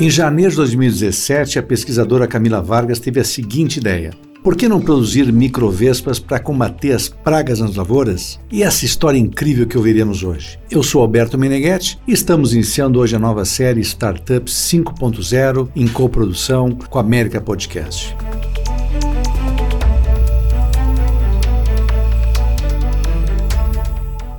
Em janeiro de 2017, a pesquisadora Camila Vargas teve a seguinte ideia: por que não produzir microvespas para combater as pragas nas lavouras? E essa história incrível que ouviremos hoje. Eu sou Alberto Meneghetti e estamos iniciando hoje a nova série Startups 5.0 em coprodução com a América Podcast.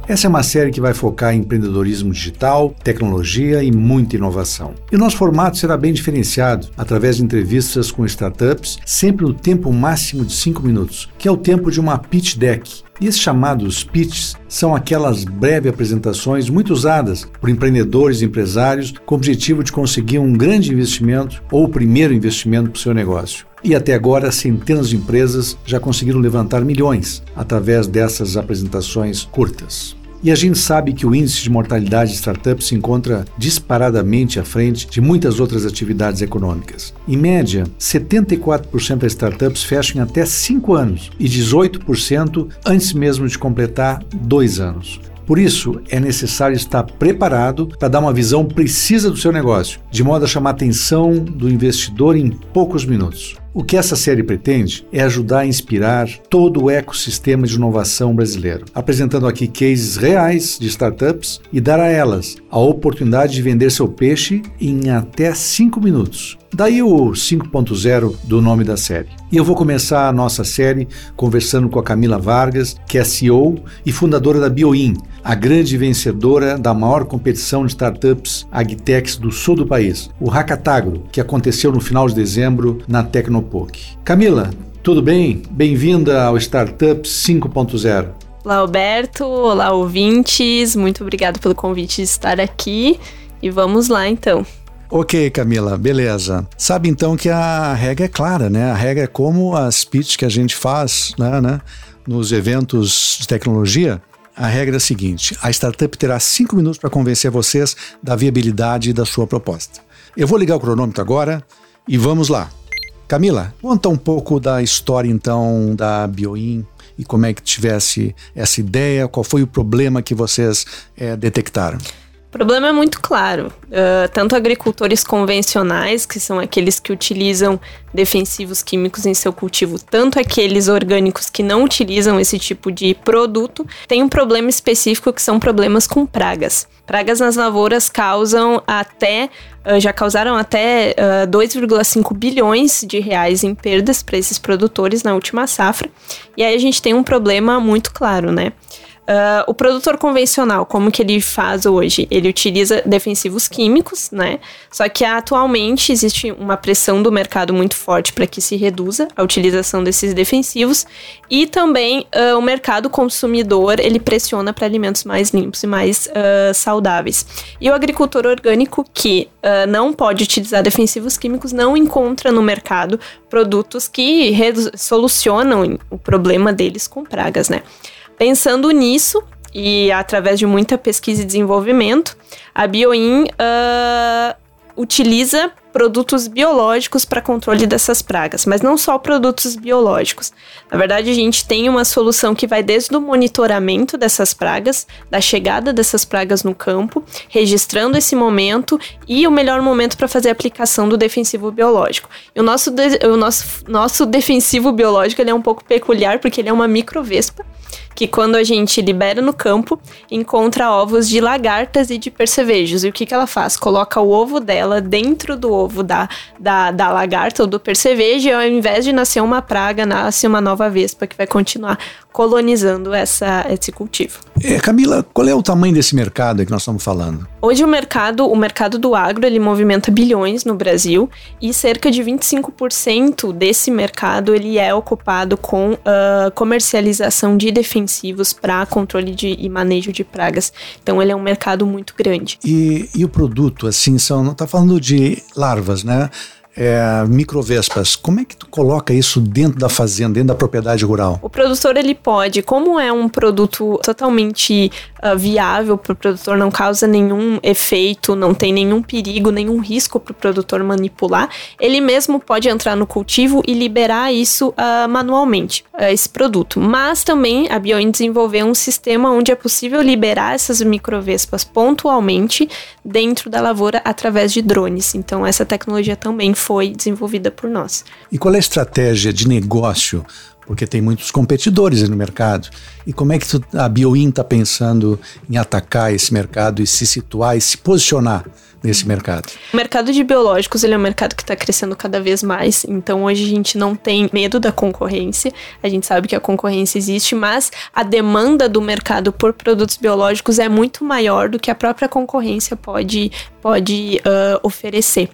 Essa é uma série que vai focar em empreendedorismo digital, tecnologia e muita inovação. E o nosso formato será bem diferenciado, através de entrevistas com startups, sempre no tempo máximo de 5 minutos, que é o tempo de uma pitch deck, e esses chamados pitches são aquelas breves apresentações muito usadas por empreendedores e empresários com o objetivo de conseguir um grande investimento ou o primeiro investimento para o seu negócio. E até agora, centenas de empresas já conseguiram levantar milhões através dessas apresentações curtas. E a gente sabe que o índice de mortalidade de startups se encontra disparadamente à frente de muitas outras atividades econômicas. Em média, 74% das startups fecham em até 5 anos e 18% antes mesmo de completar 2 anos. Por isso, é necessário estar preparado para dar uma visão precisa do seu negócio, de modo a chamar a atenção do investidor em poucos minutos. O que essa série pretende é ajudar a inspirar todo o ecossistema de inovação brasileiro, apresentando aqui cases reais de startups e dar a elas a oportunidade de vender seu peixe em até 5 minutos. Daí o 5.0 do nome da série. E eu vou começar a nossa série conversando com a Camila Vargas, que é CEO e fundadora da Bioin, a grande vencedora da maior competição de startups agtechs do sul do país, o Hackatagro, que aconteceu no final de dezembro na Tecnopoc. Camila, tudo bem? Bem-vinda ao Startup 5.0. Olá, Alberto. Olá, ouvintes. Muito obrigado pelo convite de estar aqui. E vamos lá, então. Ok, Camila, beleza. Sabe então que a regra é clara, né? A regra é como as pitches que a gente faz né, né, nos eventos de tecnologia. A regra é a seguinte: a startup terá cinco minutos para convencer vocês da viabilidade da sua proposta. Eu vou ligar o cronômetro agora e vamos lá. Camila, conta um pouco da história então da Bioin e como é que tivesse essa ideia, qual foi o problema que vocês é, detectaram. O problema é muito claro. Uh, tanto agricultores convencionais, que são aqueles que utilizam defensivos químicos em seu cultivo, tanto aqueles orgânicos que não utilizam esse tipo de produto, tem um problema específico que são problemas com pragas. Pragas nas lavouras causam até, uh, já causaram até uh, 2,5 bilhões de reais em perdas para esses produtores na última safra. E aí a gente tem um problema muito claro, né? Uh, o produtor convencional, como que ele faz hoje? Ele utiliza defensivos químicos, né? Só que atualmente existe uma pressão do mercado muito forte para que se reduza a utilização desses defensivos e também uh, o mercado consumidor ele pressiona para alimentos mais limpos e mais uh, saudáveis. E o agricultor orgânico que não pode utilizar defensivos químicos não encontra no mercado produtos que solucionam o problema deles com pragas, né? Pensando nisso, e através de muita pesquisa e desenvolvimento, a Bioin uh, utiliza produtos biológicos para controle dessas pragas, mas não só produtos biológicos. Na verdade, a gente tem uma solução que vai desde o monitoramento dessas pragas, da chegada dessas pragas no campo, registrando esse momento e o melhor momento para fazer a aplicação do defensivo biológico. E o nosso, o nosso, nosso defensivo biológico ele é um pouco peculiar porque ele é uma microvespa que quando a gente libera no campo, encontra ovos de lagartas e de percevejos. E o que, que ela faz? Coloca o ovo dela dentro do ovo da, da, da lagarta ou do percevejo, e ao invés de nascer uma praga, nasce uma nova vespa que vai continuar colonizando essa, esse cultivo. É, Camila, qual é o tamanho desse mercado que nós estamos falando? Hoje o mercado, o mercado do agro, ele movimenta bilhões no Brasil e cerca de 25% desse mercado ele é ocupado com uh, comercialização de defensivos para controle de, e manejo de pragas. Então ele é um mercado muito grande. E, e o produto, assim, são, não está falando de larvas, né? É, microvespas. Como é que tu coloca isso dentro da fazenda, dentro da propriedade rural? O produtor ele pode, como é um produto totalmente uh, viável para o produtor, não causa nenhum efeito, não tem nenhum perigo, nenhum risco para o produtor manipular, ele mesmo pode entrar no cultivo e liberar isso uh, manualmente, uh, esse produto. Mas também a Bioin desenvolveu um sistema onde é possível liberar essas microvespas pontualmente dentro da lavoura através de drones. Então essa tecnologia também foi desenvolvida por nós. E qual é a estratégia de negócio? Porque tem muitos competidores no mercado. E como é que a Bioin está pensando em atacar esse mercado e se situar e se posicionar? nesse mercado? O mercado de biológicos ele é um mercado que está crescendo cada vez mais, então hoje a gente não tem medo da concorrência, a gente sabe que a concorrência existe, mas a demanda do mercado por produtos biológicos é muito maior do que a própria concorrência pode, pode uh, oferecer.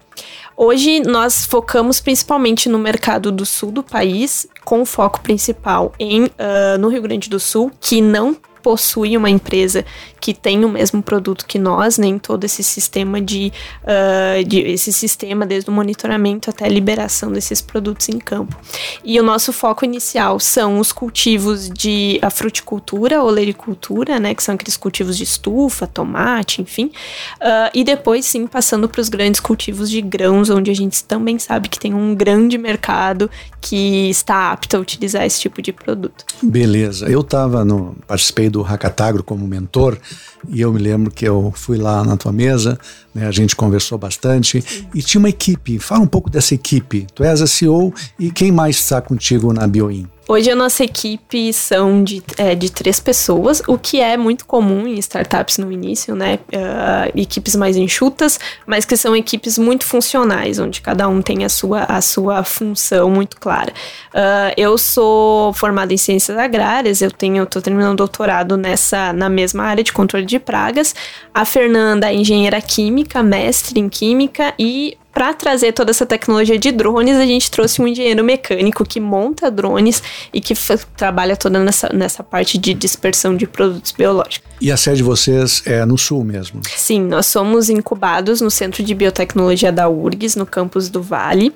Hoje nós focamos principalmente no mercado do sul do país, com foco principal em uh, no Rio Grande do Sul, que não possui uma empresa que tem o mesmo produto que nós, nem todo esse sistema de, uh, de esse sistema desde o monitoramento até a liberação desses produtos em campo. E o nosso foco inicial são os cultivos de a fruticultura, olericultura, né, que são aqueles cultivos de estufa, tomate, enfim, uh, e depois sim passando para os grandes cultivos de grãos, onde a gente também sabe que tem um grande mercado que está apto a utilizar esse tipo de produto. Beleza, eu estava no participei do Hackatagro como mentor e eu me lembro que eu fui lá na tua mesa, né, a gente conversou bastante Sim. e tinha uma equipe. Fala um pouco dessa equipe. Tu és a CEO e quem mais está contigo na Bioin? Hoje a nossa equipe são de, é, de três pessoas, o que é muito comum em startups no início, né? Uh, equipes mais enxutas, mas que são equipes muito funcionais, onde cada um tem a sua, a sua função muito clara. Uh, eu sou formada em ciências agrárias, eu tenho, estou terminando doutorado nessa na mesma área de controle de pragas. A Fernanda é engenheira química, mestre em química e para trazer toda essa tecnologia de drones, a gente trouxe um engenheiro mecânico que monta drones e que trabalha toda nessa, nessa parte de dispersão de produtos biológicos. E a sede de vocês é no sul mesmo? Sim, nós somos incubados no Centro de Biotecnologia da URGS, no campus do Vale,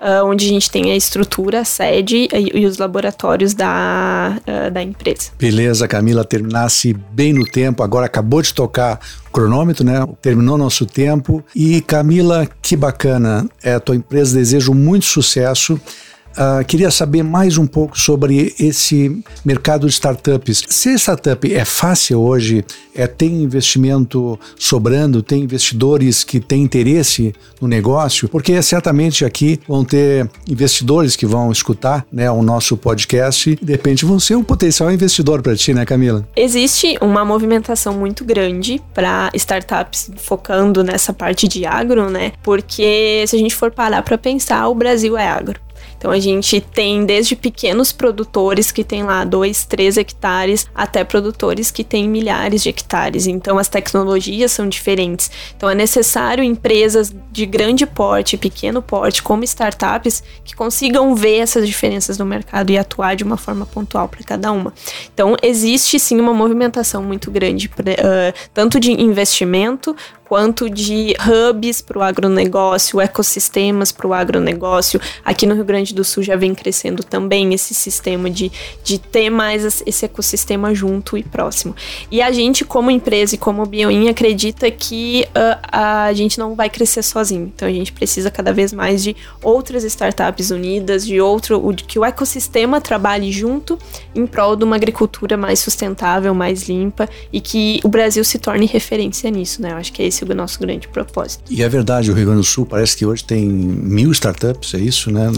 uh, onde a gente tem a estrutura, a sede e, e os laboratórios da, uh, da empresa. Beleza, Camila, terminasse bem no tempo, agora acabou de tocar o cronômetro, né? Terminou nosso tempo. E Camila, que bacana, é, a tua empresa desejo muito sucesso. Uh, queria saber mais um pouco sobre esse mercado de startups. Se startup é fácil hoje, é, tem investimento sobrando, tem investidores que têm interesse no negócio, porque certamente aqui vão ter investidores que vão escutar né, o nosso podcast e de repente vão ser um potencial investidor para ti, né, Camila? Existe uma movimentação muito grande para startups focando nessa parte de agro, né? Porque se a gente for parar para pensar, o Brasil é agro. Então a gente tem desde pequenos produtores que têm lá 2, 3 hectares até produtores que têm milhares de hectares. Então as tecnologias são diferentes. Então é necessário empresas de grande porte, pequeno porte, como startups, que consigam ver essas diferenças no mercado e atuar de uma forma pontual para cada uma. Então existe sim uma movimentação muito grande, uh, tanto de investimento quanto de hubs para o agronegócio, ecossistemas para o agronegócio. Aqui no Rio Grande do Sul já vem crescendo também esse sistema de, de ter mais esse ecossistema junto e próximo. E a gente, como empresa e como Bioin, acredita que uh, a gente não vai crescer sozinho. Então a gente precisa cada vez mais de outras startups unidas, de outro, que o ecossistema trabalhe junto em prol de uma agricultura mais sustentável, mais limpa e que o Brasil se torne referência nisso, né? Eu acho que é esse o nosso grande propósito. E é verdade, o Rio Grande do Sul parece que hoje tem mil startups, é isso, né?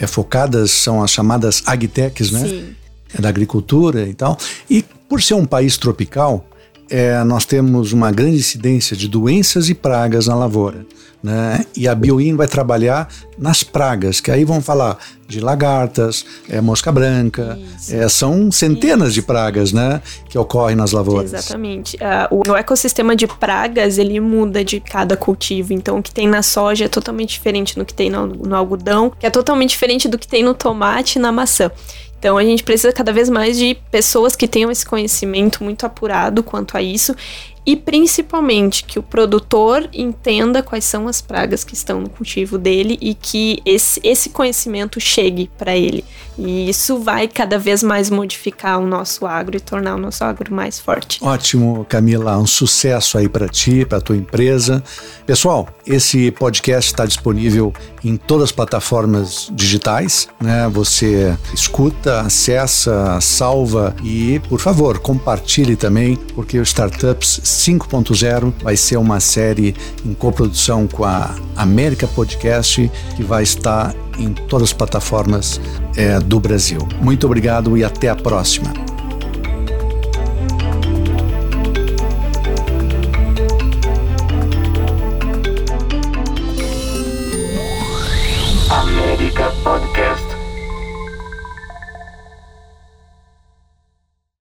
É focadas, são as chamadas agtechs, né? Sim. É da agricultura e tal. E por ser um país tropical, é, nós temos uma grande incidência de doenças e pragas na lavoura. Né? E a Bioin vai trabalhar nas pragas, que aí vão falar de lagartas, é, mosca branca, é, são centenas Isso. de pragas né, que ocorrem nas lavouras. Exatamente. Uh, o, ecossistema de pragas ele muda de cada cultivo. Então, o que tem na soja é totalmente diferente do que tem no, no algodão, que é totalmente diferente do que tem no tomate e na maçã. Então a gente precisa cada vez mais de pessoas que tenham esse conhecimento muito apurado quanto a isso e principalmente que o produtor entenda quais são as pragas que estão no cultivo dele e que esse, esse conhecimento chegue para ele. E isso vai cada vez mais modificar o nosso agro e tornar o nosso agro mais forte. Ótimo, Camila, um sucesso aí para ti, para tua empresa. Pessoal, esse podcast está disponível em todas as plataformas digitais, né? Você escuta, acessa, salva e, por favor, compartilhe também, porque o Startups 5.0 vai ser uma série em coprodução com a América Podcast que vai estar em todas as plataformas é, do Brasil. Muito obrigado e até a próxima.